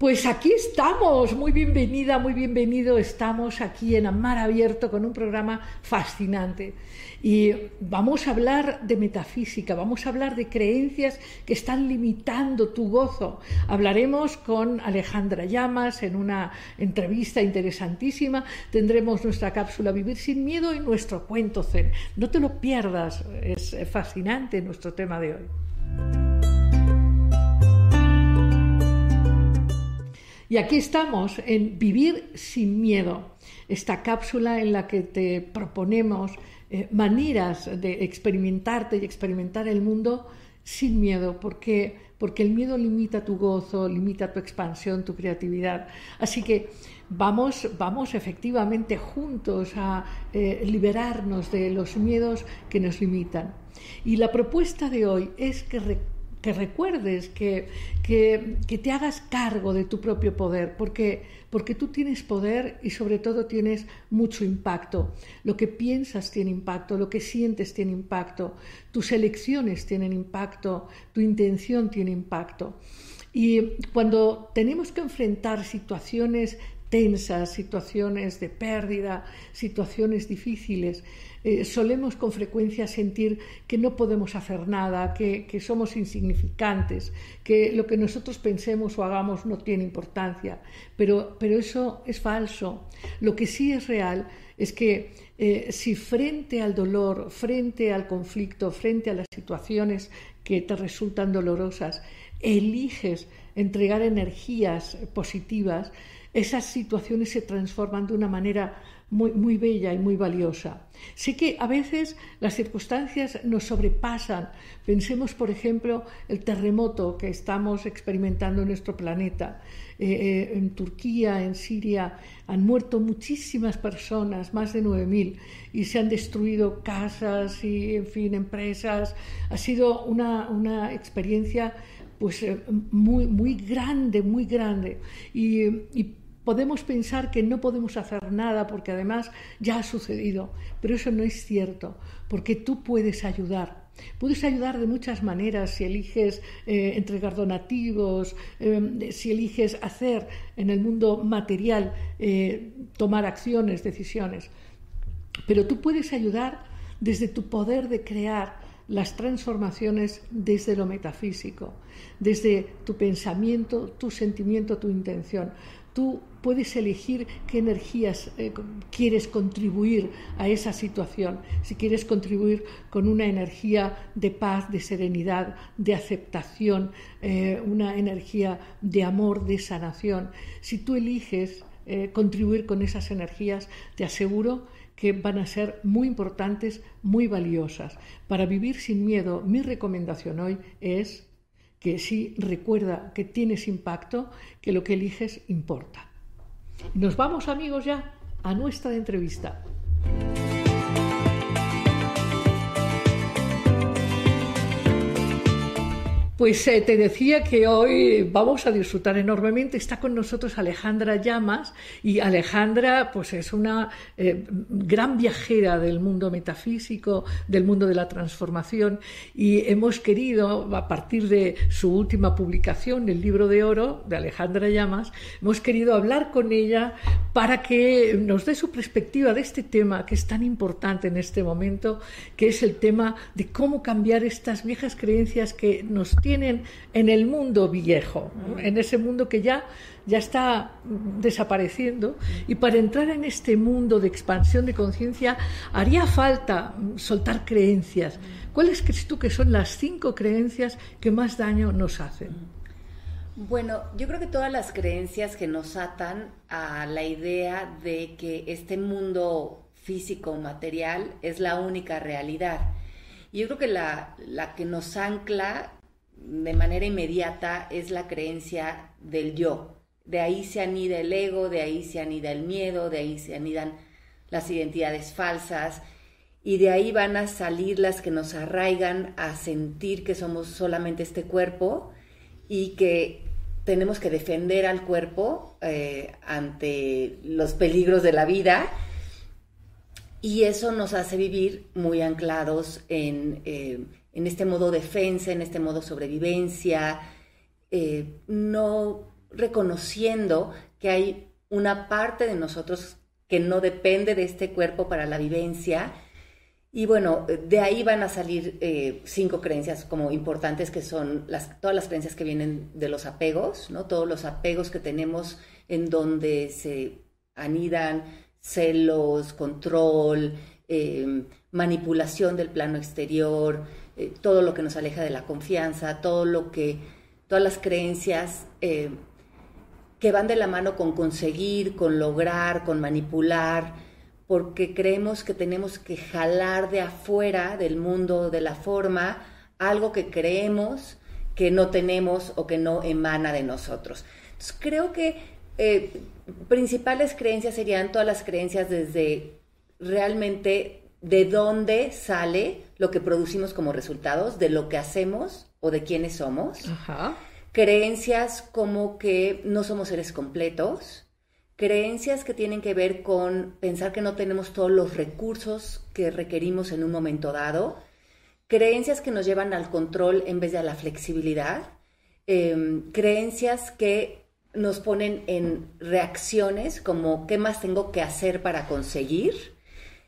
Pues aquí estamos, muy bienvenida, muy bienvenido. Estamos aquí en Amar Abierto con un programa fascinante. Y vamos a hablar de metafísica, vamos a hablar de creencias que están limitando tu gozo. Hablaremos con Alejandra Llamas en una entrevista interesantísima. Tendremos nuestra cápsula Vivir sin Miedo y nuestro cuento Zen. No te lo pierdas, es fascinante nuestro tema de hoy. Y aquí estamos en Vivir sin Miedo, esta cápsula en la que te proponemos eh, maneras de experimentarte y experimentar el mundo sin miedo, porque, porque el miedo limita tu gozo, limita tu expansión, tu creatividad. Así que vamos, vamos efectivamente juntos a eh, liberarnos de los miedos que nos limitan. Y la propuesta de hoy es que que recuerdes, que, que, te hagas cargo de tu propio poder, porque, porque tú tienes poder y sobre todo tienes mucho impacto. Lo que piensas tiene impacto, lo que sientes tiene impacto, tus elecciones tienen impacto, tu intención tiene impacto. Y cuando tenemos que enfrentar situaciones tensas, situaciones de pérdida, situaciones difíciles, eh, solemos con frecuencia sentir que no podemos hacer nada, que, somos insignificantes, que lo que nosotros pensemos o hagamos no tiene importancia. Pero, pero eso es falso. Lo que sí es real es que eh, si frente al dolor, frente al conflicto, frente a las situaciones que te resultan dolorosas, eliges entregar energías positivas, esas situaciones se transforman de una manera muy, muy bella y muy valiosa. Sé que a veces las circunstancias nos sobrepasan. Pensemos, por ejemplo, el terremoto que estamos experimentando en nuestro planeta. Eh, eh, en Turquía, en Siria, han muerto muchísimas personas, más de 9.000, y se han destruido casas y, en fin, empresas. Ha sido una, una experiencia pues eh, muy, muy grande, muy grande. Y, y podemos pensar que no podemos hacer nada porque además ya ha sucedido, pero eso no es cierto, porque tú puedes ayudar. Puedes ayudar de muchas maneras si eliges eh, entregar donativos, eh, si eliges hacer en el mundo material, eh, tomar acciones, decisiones. Pero tú puedes ayudar desde tu poder de crear las transformaciones desde lo metafísico, desde tu pensamiento, tu sentimiento, tu intención. Tú puedes elegir qué energías eh, quieres contribuir a esa situación. Si quieres contribuir con una energía de paz, de serenidad, de aceptación, eh, una energía de amor, de sanación. Si tú eliges eh, contribuir con esas energías, te aseguro que van a ser muy importantes, muy valiosas. Para vivir sin miedo, mi recomendación hoy es que sí recuerda que tienes impacto, que lo que eliges importa. Nos vamos amigos ya a nuestra entrevista. Pues eh, te decía que hoy vamos a disfrutar enormemente. Está con nosotros Alejandra Llamas y Alejandra pues es una eh, gran viajera del mundo metafísico, del mundo de la transformación y hemos querido, a partir de su última publicación, el libro de oro de Alejandra Llamas, hemos querido hablar con ella para que nos dé su perspectiva de este tema que es tan importante en este momento, que es el tema de cómo cambiar estas viejas creencias que nos tienen tienen en el mundo viejo, en ese mundo que ya, ya está desapareciendo. Y para entrar en este mundo de expansión de conciencia haría falta soltar creencias. ¿Cuáles crees tú que son las cinco creencias que más daño nos hacen? Bueno, yo creo que todas las creencias que nos atan a la idea de que este mundo físico material es la única realidad. Y yo creo que la, la que nos ancla de manera inmediata es la creencia del yo. De ahí se anida el ego, de ahí se anida el miedo, de ahí se anidan las identidades falsas y de ahí van a salir las que nos arraigan a sentir que somos solamente este cuerpo y que tenemos que defender al cuerpo eh, ante los peligros de la vida y eso nos hace vivir muy anclados en... Eh, en este modo defensa, en este modo sobrevivencia, eh, no reconociendo que hay una parte de nosotros que no depende de este cuerpo para la vivencia. Y bueno, de ahí van a salir eh, cinco creencias como importantes que son las, todas las creencias que vienen de los apegos, ¿no? Todos los apegos que tenemos en donde se anidan celos, control, eh, manipulación del plano exterior, eh, todo lo que nos aleja de la confianza, todo lo que, todas las creencias eh, que van de la mano con conseguir, con lograr, con manipular, porque creemos que tenemos que jalar de afuera del mundo de la forma algo que creemos que no tenemos o que no emana de nosotros. Creo que eh, principales creencias serían todas las creencias desde realmente de dónde sale lo que producimos como resultados, de lo que hacemos o de quiénes somos. Creencias como que no somos seres completos. Creencias que tienen que ver con pensar que no tenemos todos los recursos que requerimos en un momento dado. Creencias que nos llevan al control en vez de a la flexibilidad. Em, creencias que nos ponen en reacciones como qué más tengo que hacer para conseguir,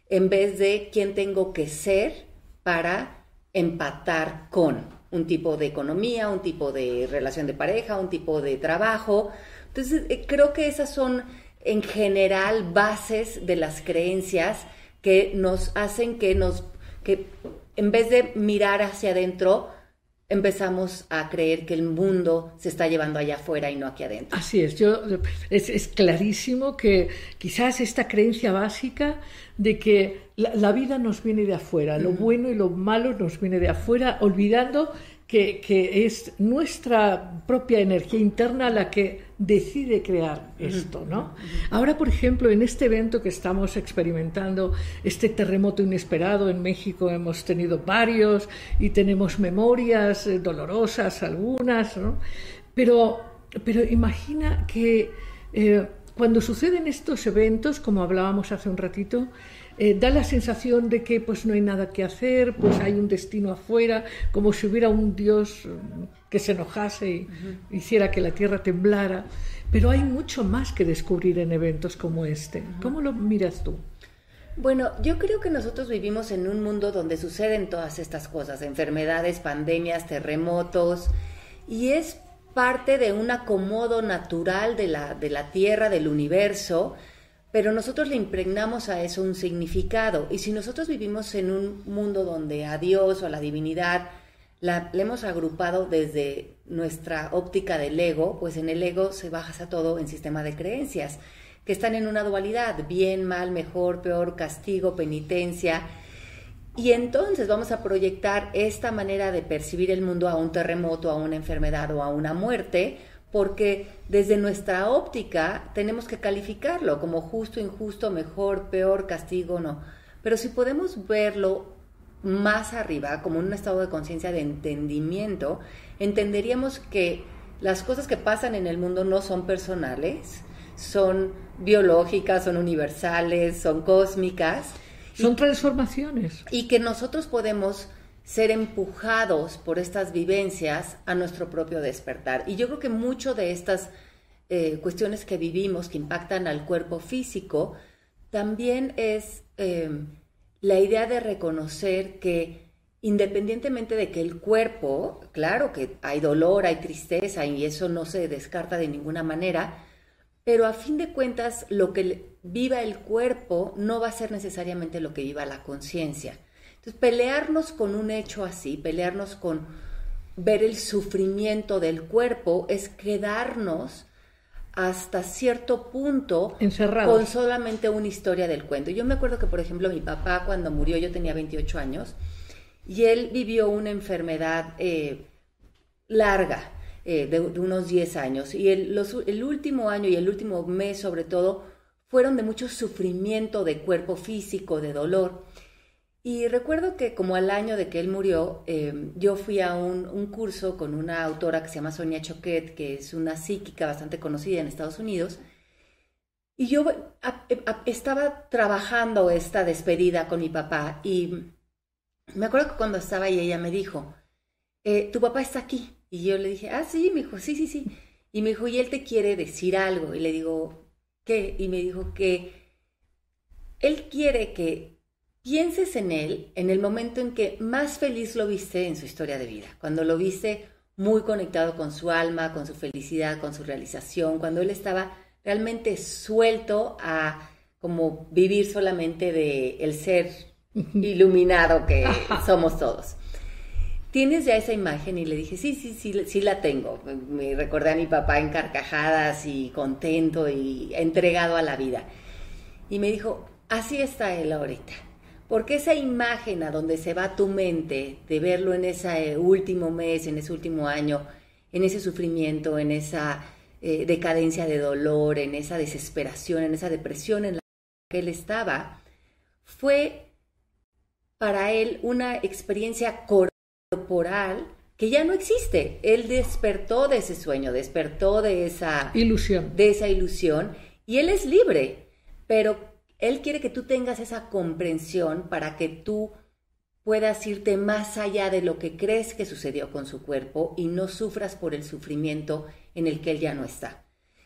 en vez de quién tengo que ser para empatar con un tipo de economía, un tipo de relación de pareja, un tipo de trabajo. Entonces, eh, creo que esas son en general bases de las creencias que nos hacen que nos, que en vez de mirar hacia adentro, empezamos a creer que el mundo se está llevando allá afuera y no aquí adentro. Así es, yo, es, clarísimo que quizás esta creencia básica de que la, vida nos viene de afuera, lo bueno y lo malo nos viene de afuera, olvidando que, es nuestra propia energía interna la que decide crear esto, ¿no? Ahora, por ejemplo, en este evento que estamos experimentando, este terremoto inesperado en México, hemos tenido varios y tenemos memorias eh, dolorosas, algunas, ¿no? Pero, pero imagina que eh, cuando suceden estos eventos, como hablábamos hace un ratito, eh, da la sensación de que pues no hay nada que hacer, pues hay un destino afuera, como si hubiera un Dios mm, que se enojase y hiciera que la tierra temblara. Pero hay mucho más que descubrir en eventos como este. ¿Cómo lo miras tú? Bueno, yo creo que nosotros vivimos en un mundo donde suceden todas estas cosas, enfermedades, pandemias, terremotos, y es parte de un acomodo natural de la, de la Tierra, del universo, pero nosotros le impregnamos a eso un significado. Y si nosotros vivimos en un mundo donde a Dios o a la divinidad la, le hemos agrupado desde nuestra óptica del ego, pues en el ego se baja todo en sistema de creencias, que están en una dualidad, bien, mal, mejor, peor, castigo, penitencia. Y entonces vamos a proyectar esta manera de percibir el mundo a un terremoto, a una enfermedad o a una muerte, porque desde nuestra óptica tenemos que calificarlo como justo, injusto, mejor, peor, castigo, no. Pero si podemos verlo más arriba, como un estado de conciencia de entendimiento, entenderíamos que las cosas que pasan en el mundo no son personales, son biológicas, son universales, son cósmicas. Son transformaciones. Y que nosotros podemos ser empujados por estas vivencias a nuestro propio despertar. Y yo creo que mucho de estas eh, cuestiones que vivimos que impactan al cuerpo físico, también es em, la idea de reconocer que independientemente de que el cuerpo, claro que hay dolor, hay tristeza y eso no se descarta de ninguna manera, pero a fin de cuentas lo que viva el cuerpo no va a ser necesariamente lo que viva la conciencia. Entonces, pelearnos con un hecho así, pelearnos con ver el sufrimiento del cuerpo, es quedarnos hasta cierto punto Encerrados. con solamente una historia del cuento. Yo me acuerdo que, por ejemplo, mi papá cuando murió, yo tenía 28 años, y él vivió una enfermedad eh, larga, eh, de, unos 10 años, y el, el último año y el último mes sobre todo fueron de mucho sufrimiento de cuerpo físico, de dolor. Y recuerdo que como al año de que él murió, em, yo fui a un, curso con una autora que se llama Sonia Choquet, que es una psíquica bastante conocida en Estados Unidos. Y yo estaba trabajando esta despedida con mi papá y me acuerdo que cuando estaba ahí ella me dijo, eh, tu papá está aquí. Y yo le dije, ah, sí, me dijo, sí, sí, sí. Y me dijo, y él te quiere decir algo. Y le digo, ¿qué? Y me dijo que él quiere que pienses en él en el momento en que más feliz lo viste en su historia de vida, cuando lo viste muy conectado con su alma, con su felicidad, con su realización, cuando él estaba realmente suelto a como vivir solamente de el ser iluminado que somos todos. ¿Tienes ya esa imagen? Y le dije, sí, sí, sí, sí la tengo. Me recordé a mi papá en carcajadas y contento y entregado a la vida. Y me dijo, así está él ahorita. Porque esa imagen a donde se va tu mente de verlo en ese último mes, en ese último año, en ese sufrimiento, en esa eh, decadencia de dolor, en esa desesperación, en esa depresión en la que él estaba, fue para él una experiencia corporal que ya no existe. Él despertó de ese sueño, despertó de esa ilusión. De esa ilusión y él es libre, pero él quiere que tú tengas esa comprensión para que tú puedas irte más allá de lo que crees que sucedió con su cuerpo y no sufras por el sufrimiento en el que él ya no está.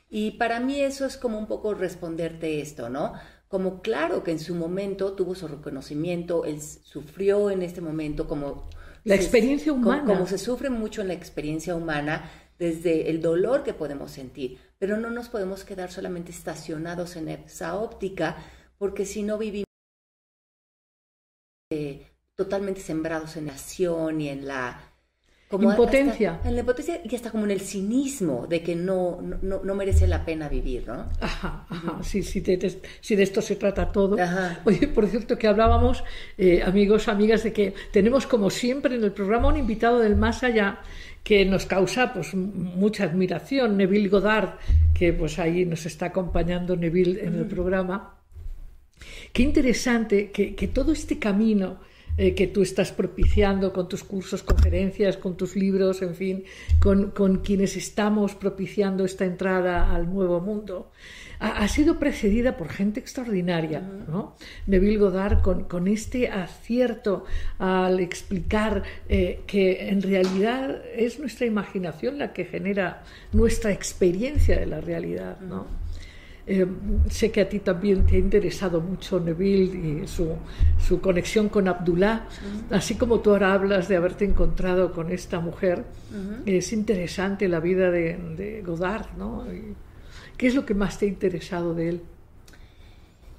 Y para mí eso es como un poco responderte esto, ¿no? Como claro que en su momento tuvo su reconocimiento, él sufrió en este momento como... La experiencia humana. Como, como se sufre mucho en la experiencia humana desde el dolor que podemos sentir, pero no nos podemos quedar solamente estacionados en esa óptica, porque si no vivimos eh, totalmente sembrados en la acción y en la como impotencia. en la impotencia y hasta como en el cinismo de que no, no, no merece la pena vivir, ¿no? Ajá, ajá, sí, sí, de, si de esto se trata todo. Oye, por cierto, que hablábamos, eh, amigos, amigas, de que tenemos como siempre en el programa un invitado del más allá que nos causa pues mucha admiración, Neville Goddard, que pues ahí nos está acompañando Neville en el programa. Qué interesante que, que todo este camino eh, que tú estás propiciando con tus cursos, conferencias, con tus libros, en fin, con, con quienes estamos propiciando esta entrada al nuevo mundo, ha, sido precedida por gente extraordinaria. ¿no? Neville Goddard con, con, este acierto al explicar eh, que en realidad es nuestra imaginación la que genera nuestra experiencia de la realidad. ¿no? Eh, sé que a ti también te ha interesado mucho Neville y su, su conexión con Abdullah, así como tú ahora hablas de haberte encontrado con esta mujer. Es interesante la vida de, de Godard, ¿no? ¿Qué es lo que más te ha interesado de él?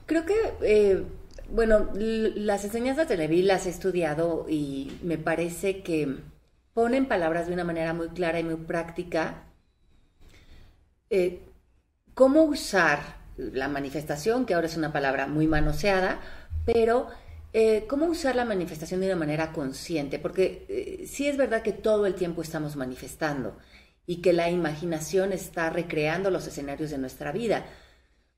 Creo que, eh, bueno, las enseñanzas de Neville las he estudiado y me parece que ponen palabras de una manera muy clara y muy práctica eh, cómo usar la manifestación, que ahora es una palabra muy manoseada, pero eh, cómo usar la manifestación de una manera consciente, porque eh, sí es verdad que todo el tiempo estamos manifestando y que la imaginación está recreando los escenarios de nuestra vida,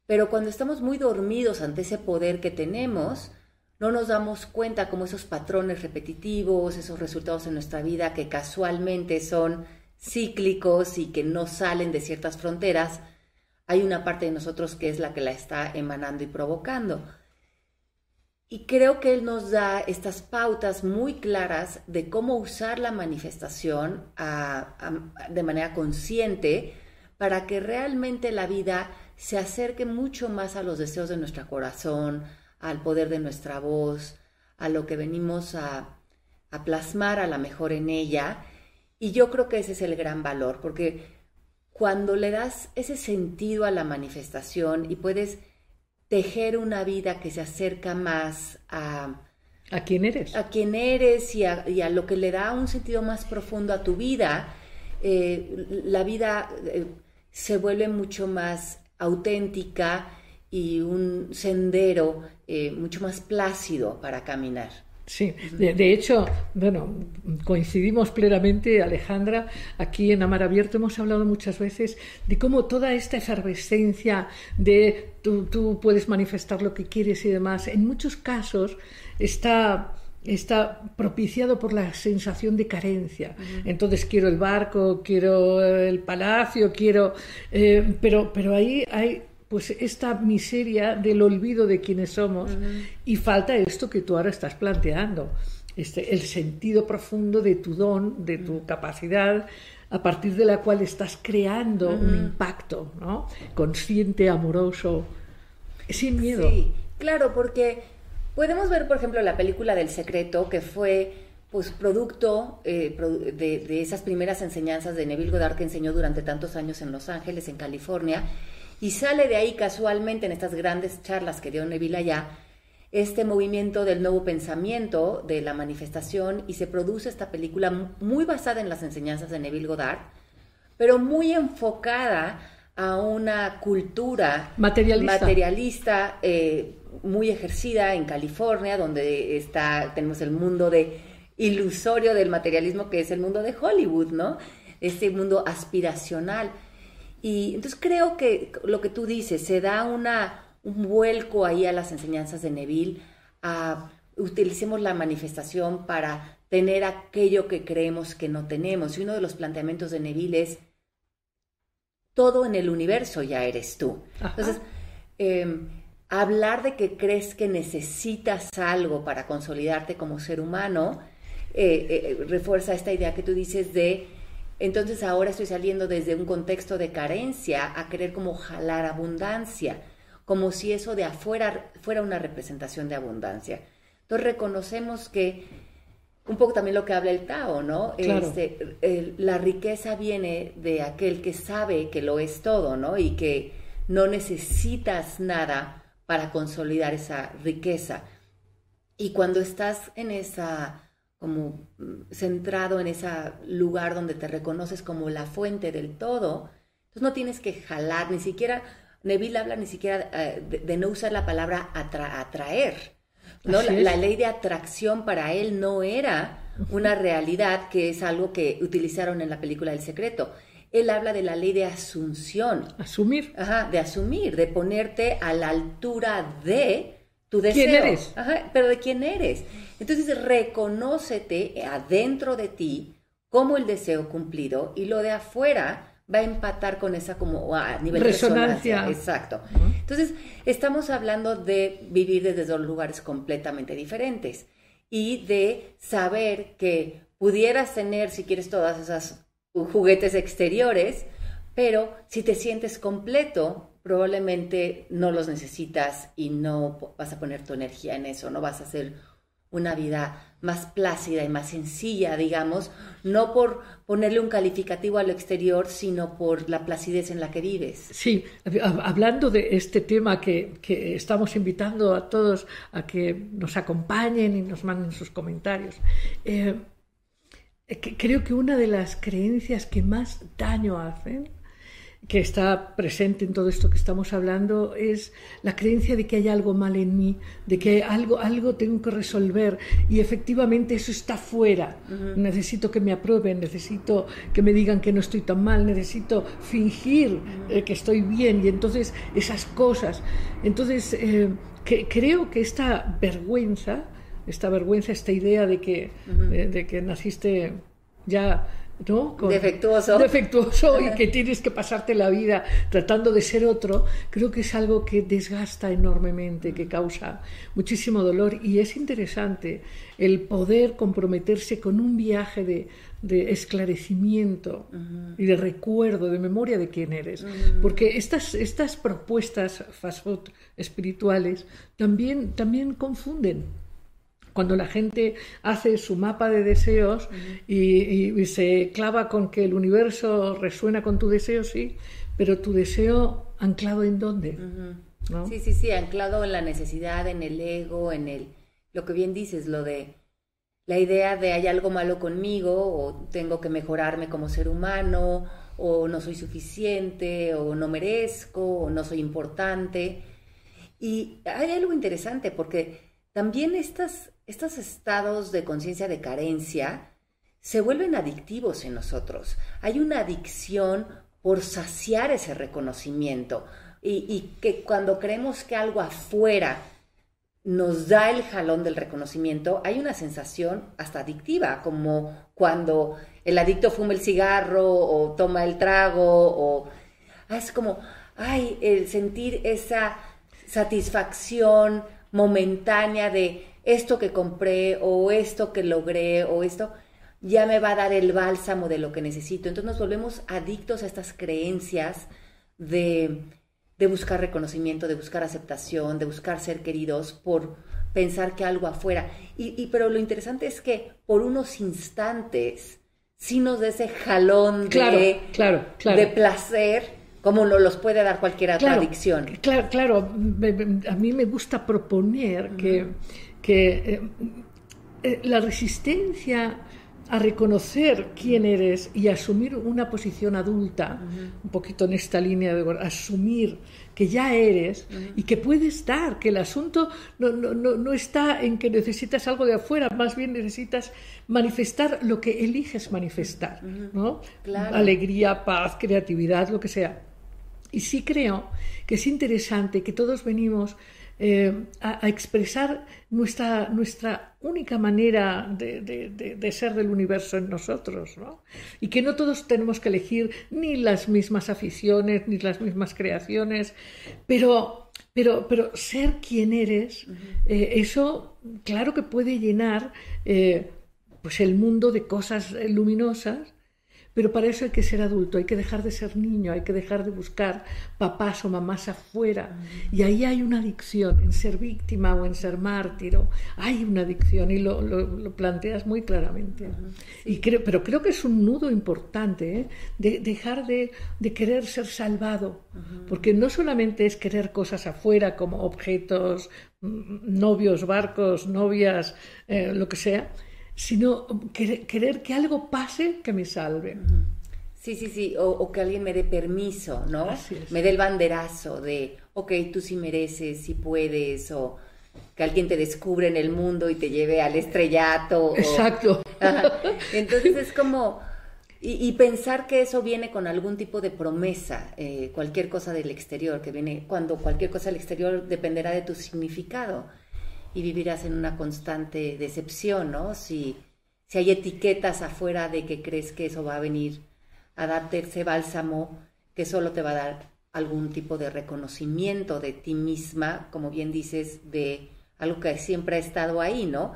pero cuando estamos muy dormidos ante ese poder que tenemos, no nos damos cuenta cómo esos patrones repetitivos, esos resultados en nuestra vida que casualmente son cíclicos y que no salen de ciertas fronteras, hay una parte de nosotros que es la que la está emanando y provocando. Y creo que Él nos da estas pautas muy claras de cómo usar la manifestación de manera consciente para que realmente la vida se acerque mucho más a los deseos de nuestro corazón, al poder de nuestra voz, a lo que venimos a, a plasmar a la mejor en ella. Y yo creo que ese es el gran valor, porque cuando le das ese sentido a la manifestación y puedes tejer una vida que se acerca más a... ¿A quién eres? A quién eres y a, lo que le da un sentido más profundo a tu vida, eh, la vida eh, se vuelve mucho más auténtica y un sendero eh, mucho más plácido para caminar. Sí, de, hecho, bueno, coincidimos plenamente, Alejandra, aquí en Amar Abierto hemos hablado muchas veces de cómo toda esta efervescencia de tú, tú puedes manifestar lo que quieres y demás, en muchos casos está está propiciado por la sensación de carencia. Entonces quiero el barco, quiero el palacio, quiero... Eh, pero, pero ahí hay pues esta miseria del olvido de quienes somos y falta esto que tú ahora estás planteando. este, el sentido profundo de tu don, de tu capacidad, a partir de la cual estás creando un impacto, ¿no? Consciente, amoroso, sin miedo. Sí, claro, porque podemos ver, por ejemplo, la película del secreto, que fue pues producto eh, de, de, esas primeras enseñanzas de Neville Goddard que enseñó durante tantos años en Los Ángeles, en California, y sale de ahí casualmente en estas grandes charlas que dio Neville allá, este movimiento del nuevo pensamiento, de la manifestación, y se produce esta película muy basada en las enseñanzas de Neville Goddard, pero muy enfocada a una cultura materialista, materialista eh, muy ejercida en California, donde está, tenemos el mundo de ilusorio del materialismo que es el mundo de Hollywood, ¿no? Este mundo aspiracional. Y entonces creo que lo que tú dices, se da una, un vuelco ahí a las enseñanzas de Neville, a utilicemos la manifestación para tener aquello que creemos que no tenemos. Y uno de los planteamientos de Neville es, todo en el universo ya eres tú. Entonces, em, hablar de que crees que necesitas algo para consolidarte como ser humano, eh, eh, refuerza esta idea que tú dices de entonces ahora estoy saliendo desde un contexto de carencia a querer como jalar abundancia, como si eso de afuera fuera una representación de abundancia. Entonces reconocemos que un poco también lo que habla el Tao, ¿no? Este, la riqueza viene de aquel que sabe que lo es todo, ¿no? Y que no necesitas nada para consolidar esa riqueza. Y cuando estás en esa como mm, centrado en ese lugar donde te reconoces como la fuente del todo, entonces no tienes que jalar, ni siquiera, Neville habla ni siquiera eh, de, no usar la palabra atraer, ¿no? La, ley de atracción para él no era una realidad, que es algo que utilizaron en la película El Secreto. Él habla de la ley de asunción. Asumir. Ajá, de asumir, de ponerte a la altura de tu deseo. ¿Quién eres? Ajá, pero de quién eres. Entonces, reconócete adentro de ti como el deseo cumplido y lo de afuera va a empatar con esa como a nivel resonancia. resonancia. Exacto. Entonces, estamos hablando de vivir desde dos lugares completamente diferentes y de saber que pudieras tener, si quieres, todas esas juguetes exteriores, pero si te sientes completo, probablemente no los necesitas y no vas a poner tu energía en eso, no vas a hacer una vida más plácida y más sencilla, digamos, no por ponerle un calificativo a lo exterior, sino por la placidez en la que vives. Sí, hablando de este tema que, estamos invitando a todos a que nos acompañen y nos manden sus comentarios, eh, creo que una de las creencias que más daño hacen que está presente en todo esto que estamos hablando es la creencia de que hay algo mal en mí, de que algo, algo tengo que resolver y efectivamente eso está fuera. Necesito que me aprueben, necesito que me digan que no estoy tan mal, necesito fingir eh, que estoy bien y entonces esas cosas. Entonces eh, que, creo que esta vergüenza, esta vergüenza, esta idea de que, de que naciste ya defectuoso. Defectuoso y que tienes que pasarte la vida tratando de ser otro, creo que es algo que desgasta enormemente, que causa muchísimo dolor. Y es interesante el poder comprometerse con un viaje de, esclarecimiento y de recuerdo, de memoria de quién eres. Porque estas, estas propuestas fast food espirituales también, también confunden cuando la gente hace su mapa de deseos y, se clava con que el universo resuena con tu deseo, sí, pero tu deseo anclado en dónde? Sí, sí, sí, anclado en la necesidad, en el ego, en el, lo que bien dices, lo de la idea de hay algo malo conmigo o tengo que mejorarme como ser humano o no soy suficiente o no merezco o no soy importante. Y hay algo interesante porque también estos estados de conciencia de carencia se vuelven adictivos en nosotros. Hay una adicción por saciar ese reconocimiento y, que cuando creemos que algo afuera nos da el jalón del reconocimiento, hay una sensación hasta adictiva, como cuando el adicto fuma el cigarro o toma el trago o es como, ay, el sentir esa satisfacción momentánea de esto que compré o esto que logré o esto ya me va a dar el bálsamo de lo que necesito. Entonces nos volvemos adictos a estas creencias de, de buscar reconocimiento, de buscar aceptación, de buscar ser queridos por pensar que algo afuera. Y, pero lo interesante es que por unos instantes sí nos da ese jalón de, claro, de placer como no los puede dar cualquier otra adicción. Claro, claro, a mí me gusta proponer que, que eh, eh, la resistencia a reconocer quién eres y asumir una posición adulta, un poquito en esta línea de asumir que ya eres y que puedes dar, que el asunto no, no, no, está en que necesitas algo de afuera, más bien necesitas manifestar lo que eliges manifestar, ¿no? Alegría, paz, creatividad, lo que sea. Y sí creo que es interesante que todos venimos eh, a, expresar nuestra, nuestra única manera de, ser del universo en nosotros, ¿no? Y que no todos tenemos que elegir ni las mismas aficiones, ni las mismas creaciones, pero, pero, pero ser quien eres, eh, eso claro que puede llenar eh, pues el mundo de cosas luminosas pero para eso hay que ser adulto, hay que dejar de ser niño, hay que dejar de buscar papás o mamás afuera. Y ahí hay una adicción en ser víctima o en ser mártiro. Hay una adicción y lo, lo, planteas muy claramente. y creo, pero creo que es un nudo importante, ¿eh? de dejar de, de, querer ser salvado. Porque no solamente es querer cosas afuera como objetos, mm, novios, barcos, novias, eh, lo que sea, sino querer, que algo pase que me salve. Sí, sí, sí, o, que alguien me dé permiso, ¿no? Me dé el banderazo de, ok, tú sí mereces, sí puedes, o que alguien te descubre en el mundo y te lleve al estrellato. Exacto. Entonces es como, y, pensar que eso viene con algún tipo de promesa, eh, cualquier cosa del exterior, que viene, cuando cualquier cosa del exterior dependerá de tu significado y vivirás en una constante decepción, ¿no? Si, si hay etiquetas afuera de que crees que eso va a venir a darte ese bálsamo que solo te va a dar algún tipo de reconocimiento de ti misma, como bien dices, de algo que siempre ha estado ahí, ¿no?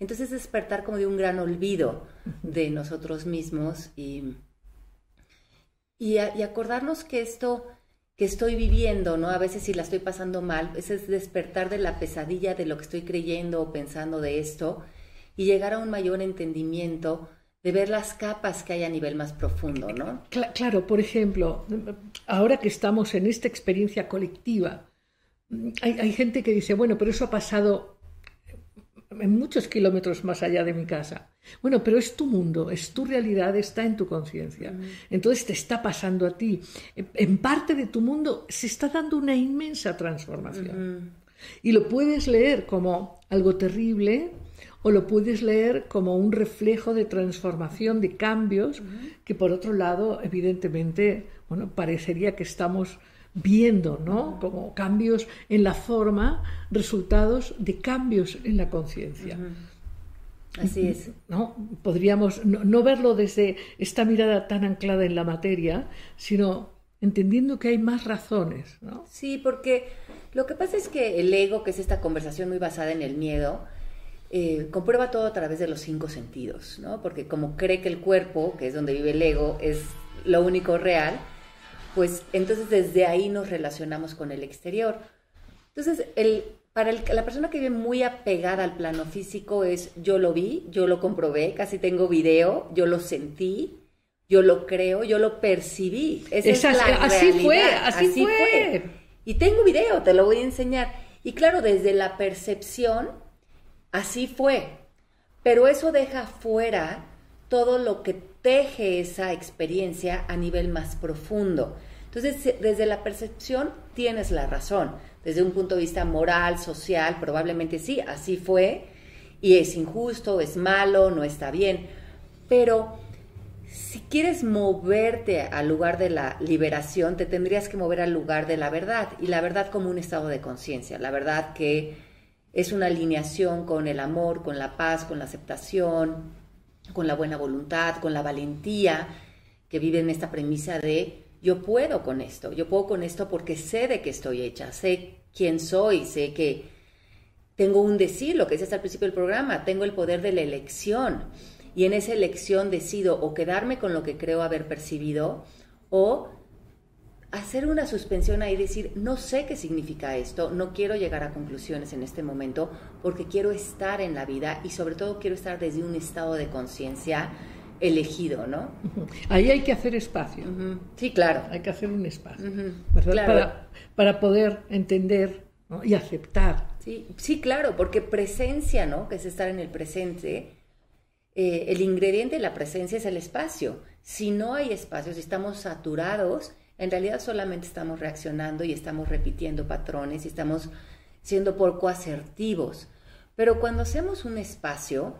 Entonces despertar como de un gran olvido de nosotros mismos y, y, y acordarnos que esto que estoy viviendo, ¿no? A veces si la estoy pasando mal, ese es despertar de la pesadilla de lo que estoy creyendo o pensando de esto y llegar a un mayor entendimiento de ver las capas que hay a nivel más profundo, ¿no? Claro, por ejemplo, ahora que estamos en esta experiencia colectiva, hay, hay gente que dice, bueno, pero eso ha pasado en muchos kilómetros más allá de mi casa. Bueno, pero es tu mundo, es tu realidad, está en tu conciencia. Entonces te está pasando a ti. En parte de tu mundo se está dando una inmensa transformación. Y lo puedes leer como algo terrible o lo puedes leer como un reflejo de transformación, de cambios, que por otro lado, evidentemente, bueno, parecería que estamos viendo, ¿no? Como cambios en la forma, resultados de cambios en la conciencia. Así es. ¿No? Podríamos no, verlo desde esta mirada tan anclada en la materia, sino entendiendo que hay más razones, ¿no? Sí, porque lo que pasa es que el ego, que es esta conversación muy basada en el miedo, eh, comprueba todo a través de los cinco sentidos, ¿no? Porque como cree que el cuerpo, que es donde vive el ego, es lo único real, pues entonces desde ahí nos relacionamos con el exterior. Entonces, el, para la persona que vive muy apegada al plano físico es yo lo vi, yo lo comprobé, casi tengo video, yo lo sentí, yo lo creo, yo lo percibí. Esa es la así fue, así, fue. Y tengo video, te lo voy a enseñar. Y claro, desde la percepción, así fue. Pero eso deja fuera todo lo que teje esa experiencia a nivel más profundo. Entonces, desde la percepción tienes la razón. Desde un punto de vista moral, social, probablemente sí, así fue, y es injusto, es malo, no está bien. Pero si quieres moverte al lugar de la liberación, te tendrías que mover al lugar de la verdad, y la verdad como un estado de conciencia, la verdad que es una alineación con el amor, con la paz, con la aceptación, con la buena voluntad, con la valentía, que vive en esta premisa de yo puedo con esto, yo puedo con esto porque sé de qué estoy hecha, sé quién soy, sé que tengo un decir, lo que decías al principio del programa, tengo el poder de la elección. Y en esa elección decido o quedarme con lo que creo haber percibido o hacer una suspensión ahí y decir, no sé qué significa esto, no quiero llegar a conclusiones en este momento porque quiero estar en la vida y sobre todo quiero estar desde un estado de conciencia elegido, ¿no? Ahí hay que hacer espacio. Sí, claro. Hay que hacer un espacio, Para, para, poder entender y aceptar. Sí, sí, claro, porque presencia, ¿no? Que es estar en el presente. Eh, el ingrediente de la presencia es el espacio. Si no hay espacio, si estamos saturados, en realidad solamente estamos reaccionando y estamos repitiendo patrones y estamos siendo poco asertivos. Pero cuando hacemos un espacio,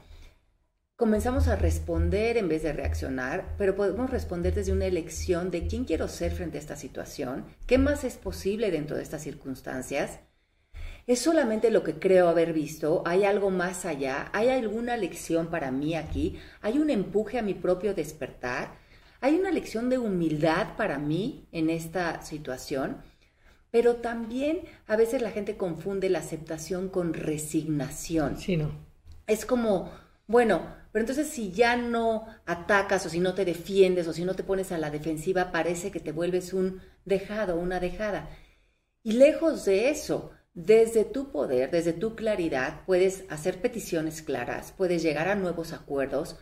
comenzamos a responder en vez de reaccionar, pero podemos responder desde una elección de quién quiero ser frente a esta situación, qué más es posible dentro de estas circunstancias. ¿Es solamente lo que creo haber visto? ¿Hay algo más allá? ¿Hay alguna lección para mí aquí? ¿Hay un empuje a mi propio despertar? ¿Hay una lección de humildad para mí en esta situación? Pero también a veces la gente confunde la aceptación con resignación. Sí, no. Es como, bueno, pero entonces si ya no atacas o si no te defiendes o si no te pones a la defensiva, parece que te vuelves un dejado, una dejada. Y lejos de eso, desde tu poder, desde tu claridad, puedes hacer peticiones claras, puedes llegar a nuevos acuerdos,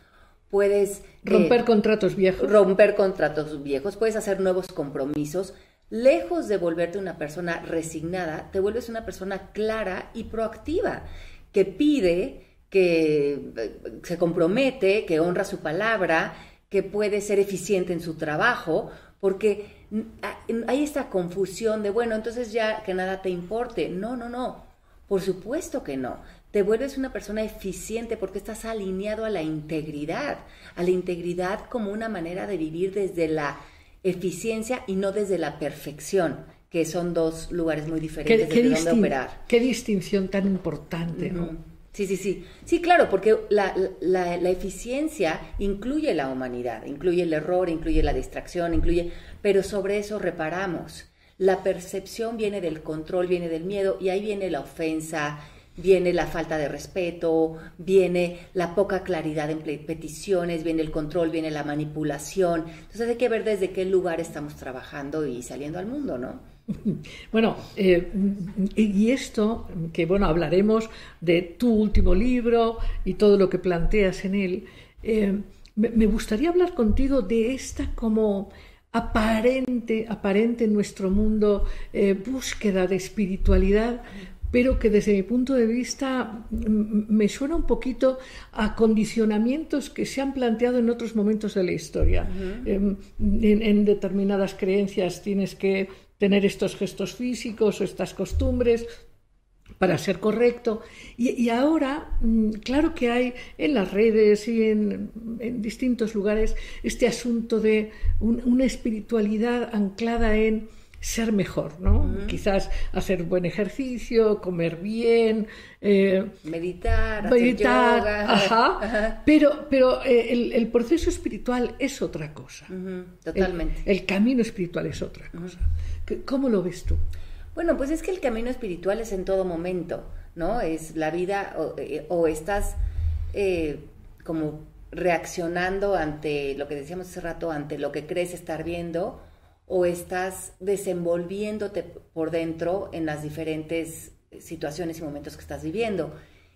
puedes... Eh, romper contratos viejos. Romper contratos viejos, puedes hacer nuevos compromisos. Lejos de volverte una persona resignada, te vuelves una persona clara y proactiva, que pide que eh, se compromete, que honra su palabra, que puede ser eficiente en su trabajo, porque hay esta confusión de, bueno, entonces ya que nada te importe. No, no, no. Por supuesto que no. Te vuelves una persona eficiente porque estás alineado a la integridad, a la integridad como una manera de vivir desde la eficiencia y no desde la perfección, que son dos lugares muy diferentes de donde operar. Qué distinción tan importante, ¿no? Sí, sí, sí. Sí, claro, porque la, la, eficiencia incluye la humanidad, incluye el error, incluye la distracción, incluye, pero sobre eso reparamos. La percepción viene del control, viene del miedo y ahí viene la ofensa, viene la falta de respeto, viene la poca claridad en peticiones, viene el control, viene la manipulación. Entonces hay que ver desde qué lugar estamos trabajando y saliendo al mundo, ¿no? Bueno, eh, y esto, que bueno, hablaremos de tu último libro y todo lo que planteas en él, eh, me gustaría hablar contigo de esta como aparente, aparente en nuestro mundo eh, búsqueda de espiritualidad, pero que desde mi punto de vista me suena un poquito a condicionamientos que se han planteado en otros momentos de la historia. Em, en, determinadas creencias tienes que tener estos gestos físicos o estas costumbres para ser correcto. Y, ahora, mm, claro que hay en las redes y en, distintos lugares este asunto de una espiritualidad anclada en ser mejor, ¿no? Quizás hacer buen ejercicio, comer bien, eh, meditar, meditar, Ajá, Pero, pero eh, el, proceso espiritual es otra cosa. Totalmente. El, camino espiritual es otra cosa. ¿Cómo lo ves tú? Bueno, pues es que el camino espiritual es en todo momento, ¿no? Es la vida o, eh, estás como reaccionando ante lo que decíamos hace rato, ante lo que crees estar viendo o estás desenvolviéndote por dentro en las diferentes situaciones y momentos que estás viviendo.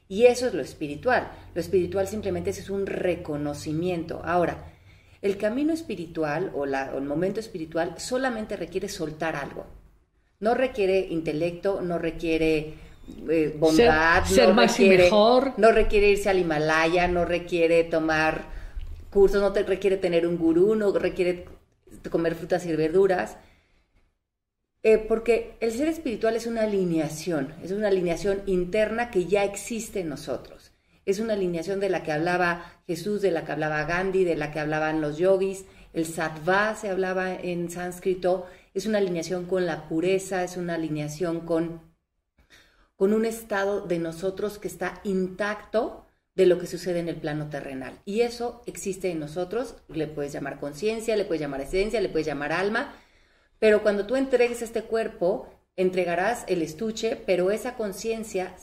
Y eso es lo espiritual. Lo espiritual simplemente es un reconocimiento. Ahora, el camino espiritual o, el momento espiritual solamente requiere soltar algo. No requiere intelecto, no requiere eh, bondad, ser, no más mejor. No requiere irse al Himalaya, no requiere tomar cursos, no te requiere tener un gurú, no requiere comer frutas y verduras, eh, porque el ser espiritual es una alineación, es una alineación interna que ya existe en nosotros. Es una alineación de la que hablaba Jesús, de la que hablaba Gandhi, de la que hablaban los yogis, el sattva se hablaba en sánscrito, es una alineación con la pureza, es una alineación con, con un estado de nosotros que está intacto de lo que sucede en el plano terrenal. Y eso existe en nosotros, le puedes llamar conciencia, le puedes llamar esencia, le puedes llamar alma, pero cuando tú entregues este cuerpo, entregarás el estuche, pero esa conciencia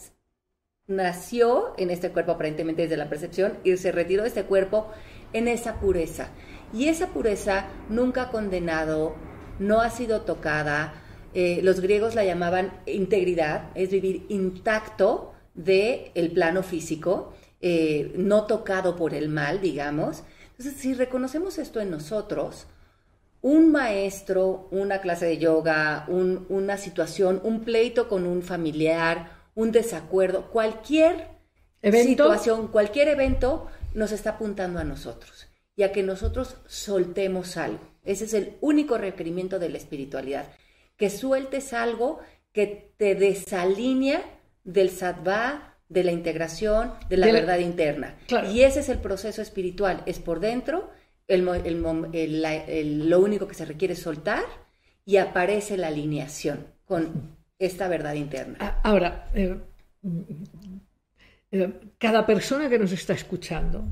nació en este cuerpo aparentemente desde la percepción y se retiró de este cuerpo en esa pureza. Y esa pureza nunca ha condenado, no ha sido tocada. Eh, los griegos la llamaban integridad, es vivir intacto del el plano físico, eh, no tocado por el mal, digamos. Entonces, si reconocemos esto en nosotros, un maestro, una clase de yoga, una situación, un pleito con un familiar, un desacuerdo, cualquier situación, cualquier evento nos está apuntando a nosotros y a que nosotros soltemos algo. Ese es el único requerimiento de la espiritualidad, que sueltes algo que te desalinea del sattva, de la integración, de la verdad interna. Y ese es el proceso espiritual, es por dentro lo único que se requiere es soltar y aparece la alineación con esta verdad interna. Ah, ahora, eh, eh, cada persona que nos está escuchando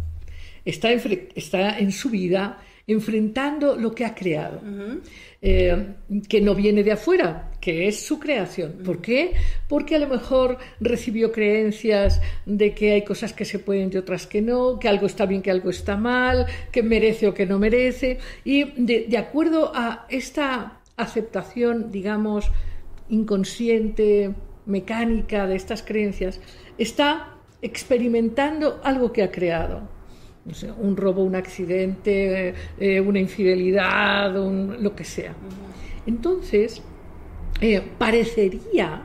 está está en su vida enfrentando lo que ha creado, eh, que no viene de afuera, que es su creación. ¿Por qué? Porque a lo mejor recibió creencias de que hay cosas que se pueden y otras que no, que algo está bien, que algo está mal, que merece o que no merece. Y de, acuerdo a esta aceptación, digamos, inconsciente, mecánica de estas creencias, está experimentando algo que ha creado un robo, un accidente, eh, una infidelidad, lo que sea. Entonces, eh, parecería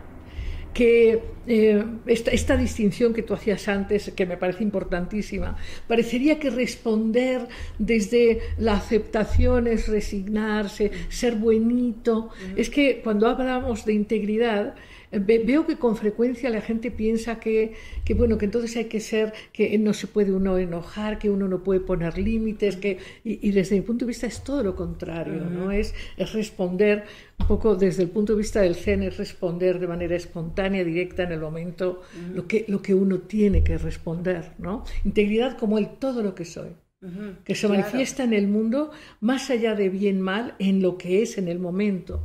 que eh, esta, distinción que tú hacías antes, que me parece importantísima, parecería que responder desde la aceptación es resignarse, ser buenito. Es que cuando hablamos de integridad, veo que con frecuencia la gente piensa que, bueno, que entonces hay que ser, que no se puede uno enojar, que uno no puede poner límites, que, y, desde mi punto de vista es todo lo contrario, ¿no? Es, es responder un poco desde el punto de vista del Zen, es responder de manera espontánea, directa en el momento, lo, que, lo que uno tiene que responder, ¿no? Integridad como el todo lo que soy. que se manifiesta en el mundo más allá de bien mal en lo que es en el momento.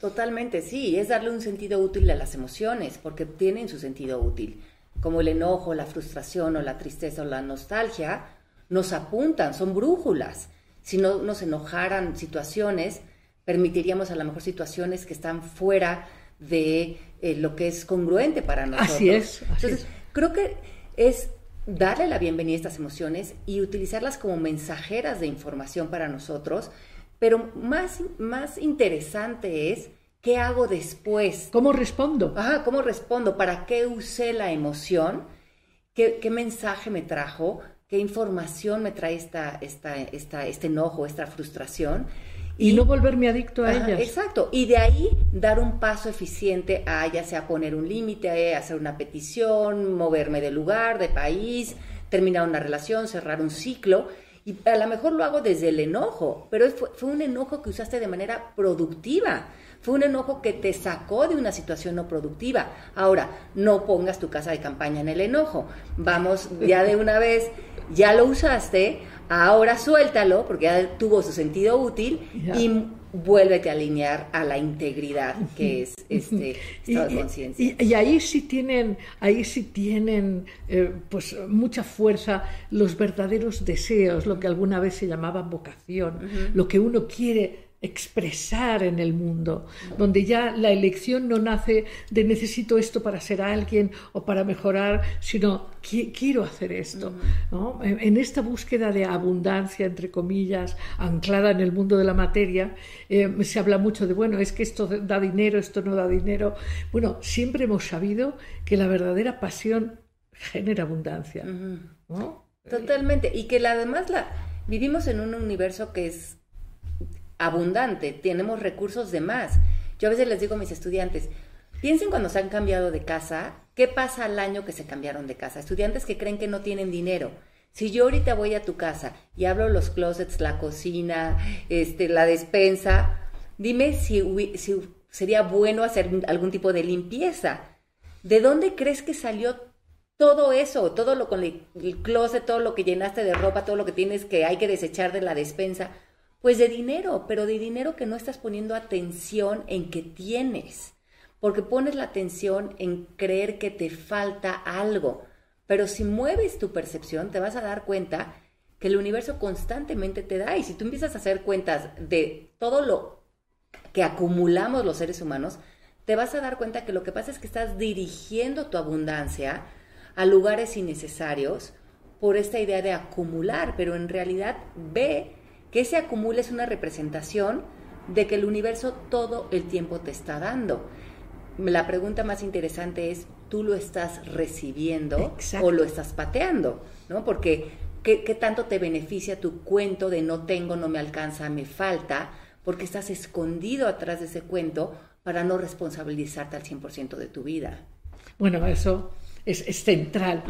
Totalmente, sí, es darle un sentido útil a las emociones, porque tienen su sentido útil, como el enojo, la frustración o la tristeza o la nostalgia, nos apuntan, son brújulas. Si no nos enojaran situaciones, permitiríamos a lo mejor situaciones que están fuera de eh, lo que es congruente para nosotros. Así es. Entonces, creo que es darle la bienvenida a estas emociones y utilizarlas como mensajeras de información para nosotros pero más, más interesante es qué hago después. ¿Cómo respondo? Ajá, ¿cómo respondo? ¿Para qué usé la emoción? ¿Qué, qué mensaje me trajo? ¿Qué información me trae esta, esta, esta, este enojo, esta frustración? Y, no volverme adicto a ella. Exacto. Y de ahí dar un paso eficiente a ya sea poner un límite, hacer una petición, moverme de lugar, de país, terminar una relación, cerrar un ciclo y a lo mejor lo hago desde el enojo, pero fue, fue, un enojo que usaste de manera productiva. Fue un enojo que te sacó de una situación no productiva. Ahora, no pongas tu casa de campaña en el enojo. Vamos ya de una vez, ya lo usaste, ahora suéltalo, porque ya tuvo su sentido útil y vuélvete a alinear a la integridad que es este estado de conciencia. Y, ahí sí tienen, ahí sí tienen eh, pues mucha fuerza los verdaderos deseos, lo que alguna vez se llamaba vocación, lo que uno quiere expresar en el mundo, donde ya la elección no nace de necesito esto para ser alguien o para mejorar, sino quiero hacer esto. en, esta búsqueda de abundancia, entre comillas, anclada en el mundo de la materia, eh, se habla mucho de, bueno, es que esto da dinero, esto no da dinero. Bueno, siempre hemos sabido que la verdadera pasión genera abundancia. Totalmente. Y que la, además la, vivimos en un universo que es abundante, tenemos recursos de más. Yo a veces les digo a mis estudiantes, piensen cuando se han cambiado de casa, ¿qué pasa al año que se cambiaron de casa? Estudiantes que creen que no tienen dinero. Si yo ahorita voy a tu casa y hablo los closets, la cocina, este, la despensa, dime si, si sería bueno hacer algún tipo de limpieza. ¿De dónde crees que salió todo eso, todo lo con el, el, closet, todo lo que llenaste de ropa, todo lo que tienes que hay que desechar de la despensa? Pues de dinero, pero de dinero que no estás poniendo atención en que tienes. porque pones la atención en creer que te falta algo. Pero si mueves tu percepción, te vas a dar cuenta que el universo constantemente te da. Y si tú empiezas a hacer cuentas de todo lo que acumulamos los seres humanos, te vas a dar cuenta que lo que pasa es que estás dirigiendo tu abundancia a lugares innecesarios por esta idea de acumular, pero en realidad ve que ese acumula es una representación de que el universo todo el tiempo te está dando. La pregunta más interesante es, ¿tú lo estás recibiendo o lo estás pateando? ¿No? Porque ¿qué, tanto te beneficia tu cuento de no tengo, no me alcanza, me falta? Porque estás escondido atrás de ese cuento para no responsabilizarte al 100% de tu vida. Bueno, eso es, central.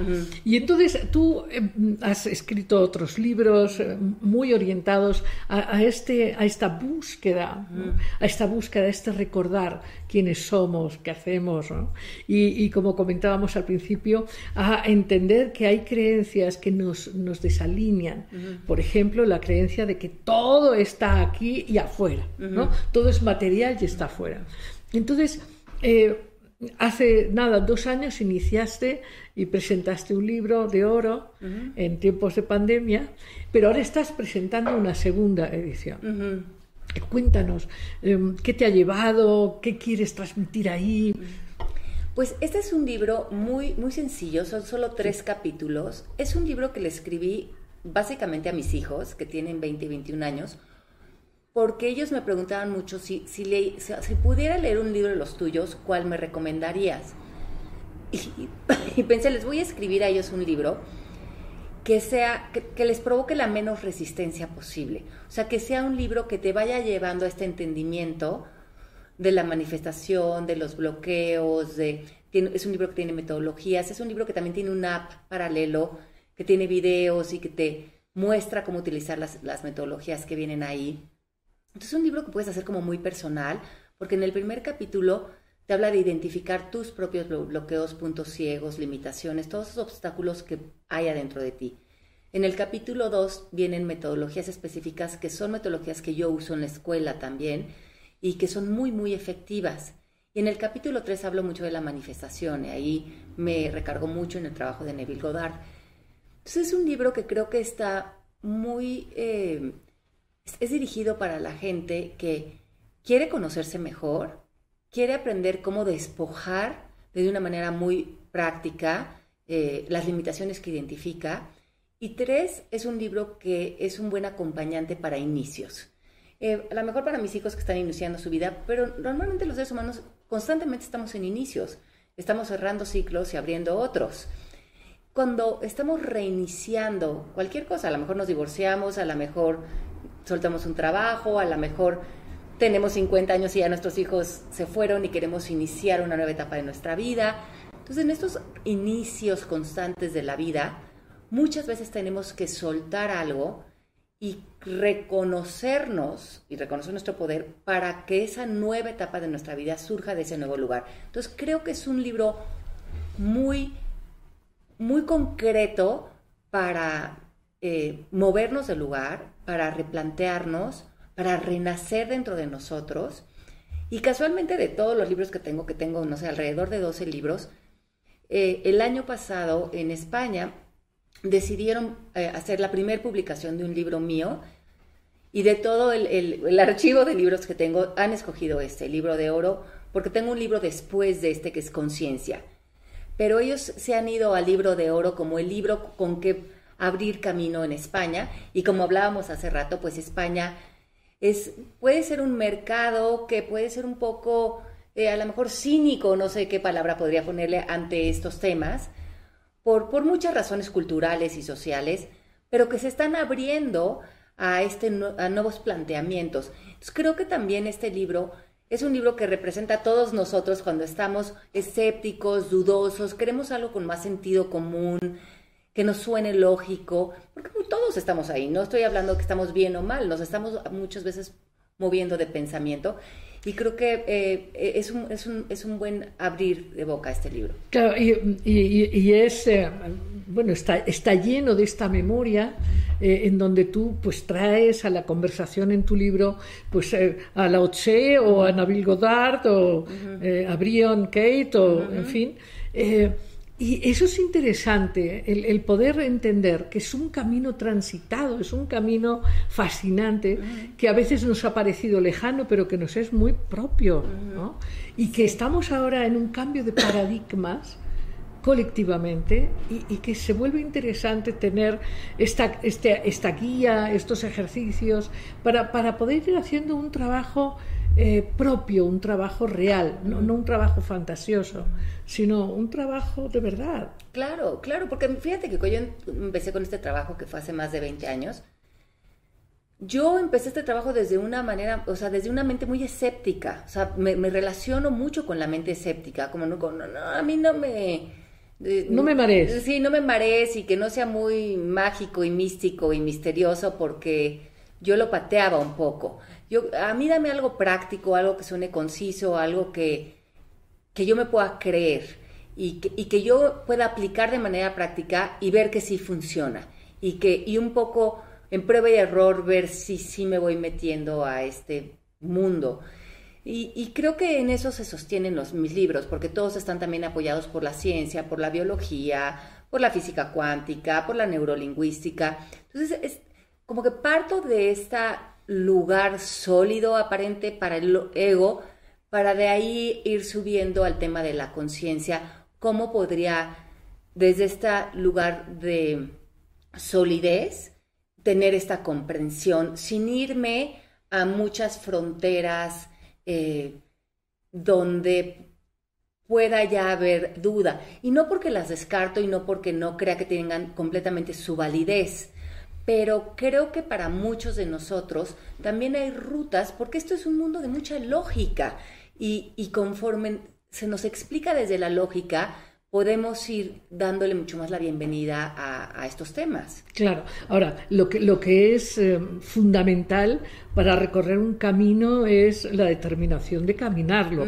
Y entonces tú em, has escrito otros libros eh, muy orientados a, este, a esta búsqueda, a esta búsqueda, a este recordar quiénes somos, qué hacemos, y, como comentábamos al principio, a entender que hay creencias que nos, nos desalinean. Por ejemplo, la creencia de que todo está aquí y afuera, ¿no? Todo es material y está afuera. Entonces, eh, Hace nada, dos años iniciaste y presentaste un libro de oro en tiempos de pandemia, pero ahora estás presentando una segunda edición. Cuéntanos, em, ¿qué te ha llevado? ¿Qué quieres transmitir ahí? Pues este es un libro muy, muy sencillo, son solo tres capítulos. Es un libro que le escribí básicamente a mis hijos, que tienen 20 y 21 años, porque ellos me preguntaban mucho si, si, si pudiera leer un libro de los tuyos, ¿cuál me recomendarías? Y, pensé, les voy a escribir a ellos un libro que sea que, les provoque la menos resistencia posible. O sea, que sea un libro que te vaya llevando a este entendimiento de la manifestación, de los bloqueos, de es un libro que tiene metodologías, es un libro que también tiene un app paralelo, que tiene videos y que te muestra cómo utilizar las, las metodologías que vienen ahí. Entonces es un libro que puedes hacer como muy personal, porque en el primer capítulo te habla de identificar tus propios bloqueos, puntos ciegos, limitaciones, todos esos obstáculos que hay adentro de ti. En el capítulo 2 vienen metodologías específicas que son metodologías que yo uso en la escuela también y que son muy, muy efectivas. Y en el capítulo 3 hablo mucho de la manifestación y ahí me recargo mucho en el trabajo de Neville Goddard. Entonces es un libro que creo que está muy eh, es dirigido para la gente que quiere conocerse mejor, quiere aprender cómo despojar de una manera muy práctica eh, las limitaciones que identifica. Y tres, es un libro que es un buen acompañante para inicios. Eh, a lo mejor para mis hijos que están iniciando su vida, pero normalmente los seres humanos constantemente estamos en inicios, estamos cerrando ciclos y abriendo otros. Cuando estamos reiniciando cualquier cosa, a lo mejor nos divorciamos, a lo mejor soltamos un trabajo, a lo mejor tenemos 50 años y ya nuestros hijos se fueron y queremos iniciar una nueva etapa de nuestra vida. Entonces, en estos inicios constantes de la vida, muchas veces tenemos que soltar algo y reconocernos y reconocer nuestro poder para que esa nueva etapa de nuestra vida surja de ese nuevo lugar. Entonces, creo que es un libro muy, muy concreto para eh, movernos del lugar, para replantearnos, para renacer dentro de nosotros. Y casualmente de todos los libros que tengo, que tengo, no sé, alrededor de 12 libros, eh, el año pasado en España decidieron eh, hacer la primera publicación de un libro mío y de todo el, el, archivo de libros que tengo han escogido este, el libro de oro, porque tengo un libro después de este que es Conciencia. Pero ellos se han ido al libro de oro como el libro con que abrir camino en España. Y como hablábamos hace rato, pues España es, puede ser un mercado que puede ser un poco, eh, a lo mejor cínico, no sé qué palabra podría ponerle ante estos temas, por, por muchas razones culturales y sociales, pero que se están abriendo a, este, a nuevos planteamientos. Creo que también este libro es un libro que representa a todos nosotros cuando estamos escépticos, dudosos, queremos algo con más sentido común, que nos suene lógico, porque todos estamos ahí, no estoy hablando que estamos bien o mal, nos estamos muchas veces moviendo de pensamiento. Y creo que eh, es, un, es, un, es, un, buen abrir de boca este libro. Claro, y, y, es, eh, bueno, está, está lleno de esta memoria eh, en donde tú pues traes a la conversación en tu libro pues a Lao Tse o a Nabil Godard o a Brion Kate o en fin. Y eso es interesante, el, poder entender que es un camino transitado, es un camino fascinante, que a veces nos ha parecido lejano, pero que nos es muy propio, ¿no? Y que estamos ahora en un cambio de paradigmas colectivamente y, que se vuelve interesante tener esta, este, esta guía, estos ejercicios, para, para poder ir haciendo un trabajo eh, propio, un trabajo real, no, un trabajo fantasioso, sino un trabajo de verdad. Claro, claro, porque fíjate que cuando yo empecé con este trabajo que fue hace más de 20 años, yo empecé este trabajo desde una manera, o sea, desde una mente muy escéptica, o sea, me, relaciono mucho con la mente escéptica, como no, no, no a mí no me... Eh, no me marees. Sí, no me marees y que no sea muy mágico y místico y misterioso porque yo lo pateaba un poco. Yo, a mí dame algo práctico, algo que suene conciso, algo que, que yo me pueda creer y que, y que, yo pueda aplicar de manera práctica y ver que sí funciona. Y, que, y un poco en prueba y error ver si sí me voy metiendo a este mundo. Y, y, creo que en eso se sostienen los, mis libros, porque todos están también apoyados por la ciencia, por la biología, por la física cuántica, por la neurolingüística. Entonces, es como que parto de esta lugar sólido aparente para el ego, para de ahí ir subiendo al tema de la conciencia, cómo podría desde este lugar de solidez tener esta comprensión sin irme a muchas fronteras eh, donde pueda ya haber duda. Y no porque las descarto y no porque no crea que tengan completamente su validez, pero creo que para muchos de nosotros también hay rutas, porque esto es un mundo de mucha lógica y, y conforme se nos explica desde la lógica, podemos ir dándole mucho más la bienvenida a, estos temas. Claro. Ahora, lo que, lo que es eh, fundamental para recorrer un camino es la determinación de caminarlo,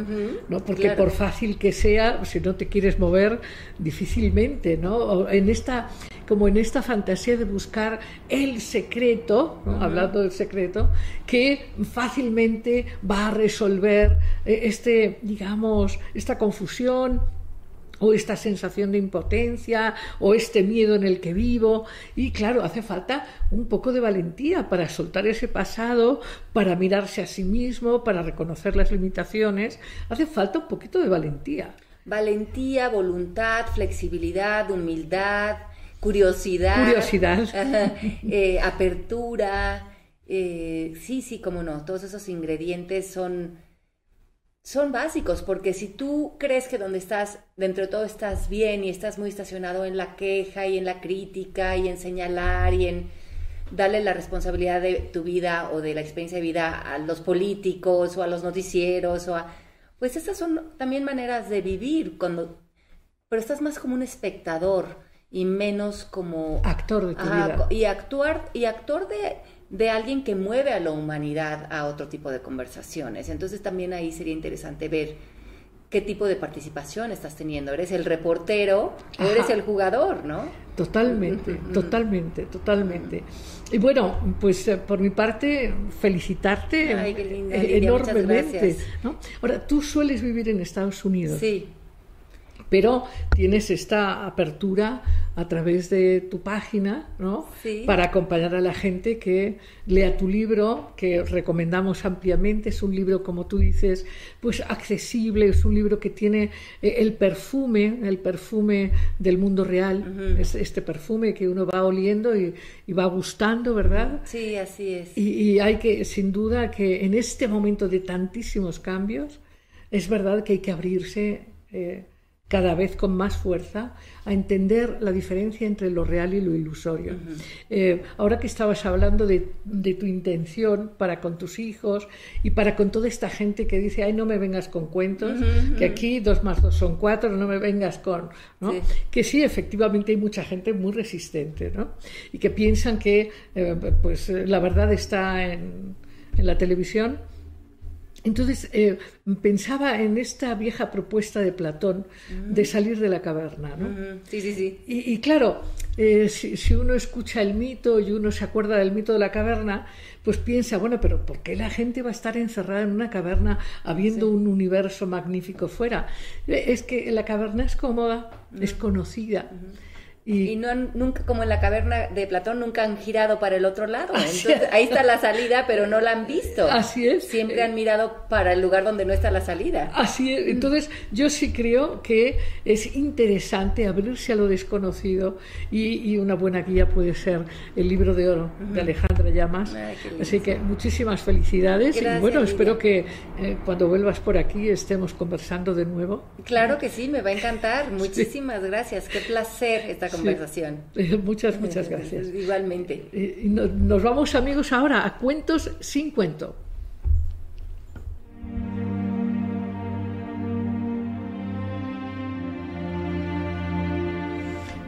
¿no? Porque por fácil que sea, si no te quieres mover, difícilmente, ¿no? En esta, como en esta fantasía de buscar el secreto, hablando del secreto, que fácilmente va a resolver eh, este, digamos, esta confusión o esta sensación de impotencia o este miedo en el que vivo. Y claro, hace falta un poco de valentía para soltar ese pasado, para mirarse a sí mismo, para reconocer las limitaciones. Hace falta un poquito de valentía. Valentía, voluntad, flexibilidad, humildad, curiosidad. Curiosidad. Eh, apertura. Eh, sí, sí, cómo no. Todos esos ingredientes son son básicos, porque si tú crees que donde estás, dentro de todo estás bien y estás muy estacionado en la queja y en la crítica y en señalar y en darle la responsabilidad de tu vida o de la experiencia de vida a los políticos o a los noticieros o a... Pues estas son también maneras de vivir cuando... Pero estás más como un espectador y menos como... Actor de tu vida. Y, actuar, y actor de de alguien que mueve a la humanidad a otro tipo de conversaciones. Entonces también ahí sería interesante ver qué tipo de participación estás teniendo. ¿Eres el reportero o eres el jugador, no? Totalmente, totalmente, totalmente. Y bueno, pues eh, por mi parte, felicitarte enormemente. Ahora, tú sueles vivir en Estados Unidos. Sí pero tienes esta apertura a través de tu página, ¿no? Para acompañar a la gente que lea tu libro, que recomendamos ampliamente. Es un libro, como tú dices, pues accesible, es un libro que tiene eh, el perfume, el perfume del mundo real, es este perfume que uno va oliendo y, va gustando, ¿verdad? Sí, así es. Y, hay que, sin duda, que en este momento de tantísimos cambios, es verdad que hay que abrirse. Eh, cada vez con más fuerza a entender la diferencia entre lo real y lo ilusorio. Eh, ahora que estabas hablando de, tu intención para con tus hijos y para con toda esta gente que dice, ay, no me vengas con cuentos, que aquí dos más dos son cuatro, no me vengas con... ¿no? Que sí, efectivamente hay mucha gente muy resistente ¿no? y que piensan que eh, pues, la verdad está en en la televisión. Entonces eh, pensaba en esta vieja propuesta de Platón de salir de la caverna, ¿no? Sí, sí, sí. Y, claro, eh, si, si, uno escucha el mito y uno se acuerda del mito de la caverna, pues piensa, bueno, pero ¿por qué la gente va a estar encerrada en una caverna habiendo un universo magnífico fuera? Eh, es que la caverna es cómoda, es conocida. Y, no nunca, como en la caverna de Platón, nunca han girado para el otro lado. Entonces, ahí está la salida, pero no la han visto. Así es. Siempre han mirado para el lugar donde no está la salida. Así es. Entonces, yo sí creo que es interesante abrirse a lo desconocido y, una buena guía puede ser el libro de oro de Alejandra Llamas. Así que muchísimas felicidades y bueno, espero que eh, cuando vuelvas por aquí estemos conversando de nuevo. Claro que sí, me va a encantar. Muchísimas gracias. Qué placer estar conversación. Muchas, muchas gracias. Igualmente. Y nos vamos amigos ahora a cuentos sin cuento.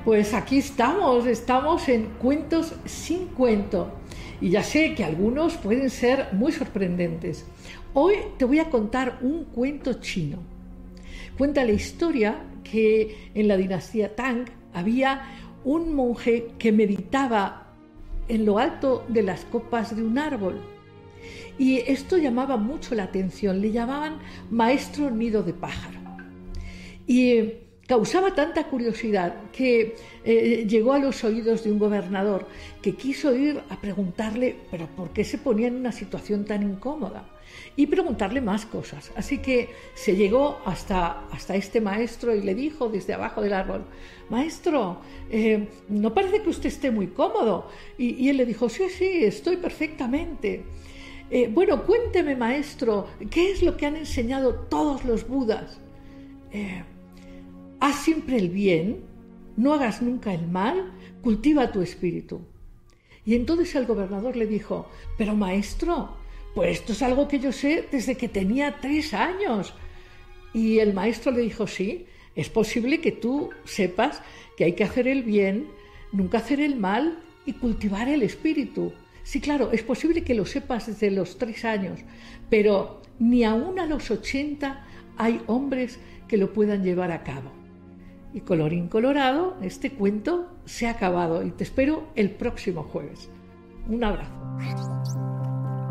Pues aquí estamos, estamos en Cuentos sin cuento. Y ya sé que algunos pueden ser muy sorprendentes. Hoy te voy a contar un cuento chino. Cuenta la historia que en la dinastía Tang había un monje que meditaba en lo alto de las copas de un árbol. Y esto llamaba mucho la atención, le llamaban maestro nido de pájaro. Y causaba tanta curiosidad que eh, llegó a los oídos de un gobernador que quiso ir a preguntarle, pero ¿por qué se ponía en una situación tan incómoda? Y preguntarle más cosas. Así que se llegó hasta, hasta este maestro y le dijo desde abajo del árbol, maestro, eh, no parece que usted esté muy cómodo. Y, él le dijo, sí, sí, estoy perfectamente. Eh, bueno, cuénteme, maestro, ¿qué es lo que han enseñado todos los budas? Eh, haz siempre el bien, no hagas nunca el mal, cultiva tu espíritu. Y entonces el gobernador le dijo, pero maestro, pues esto es algo que yo sé desde que tenía tres años. Y el maestro le dijo, sí, es posible que tú sepas que hay que hacer el bien, nunca hacer el mal y cultivar el espíritu. Sí, claro, es posible que lo sepas desde los tres años, pero ni aún a los ochenta hay hombres que lo puedan llevar a cabo. Y colorín colorado, este cuento se ha acabado y te espero el próximo jueves. Un abrazo.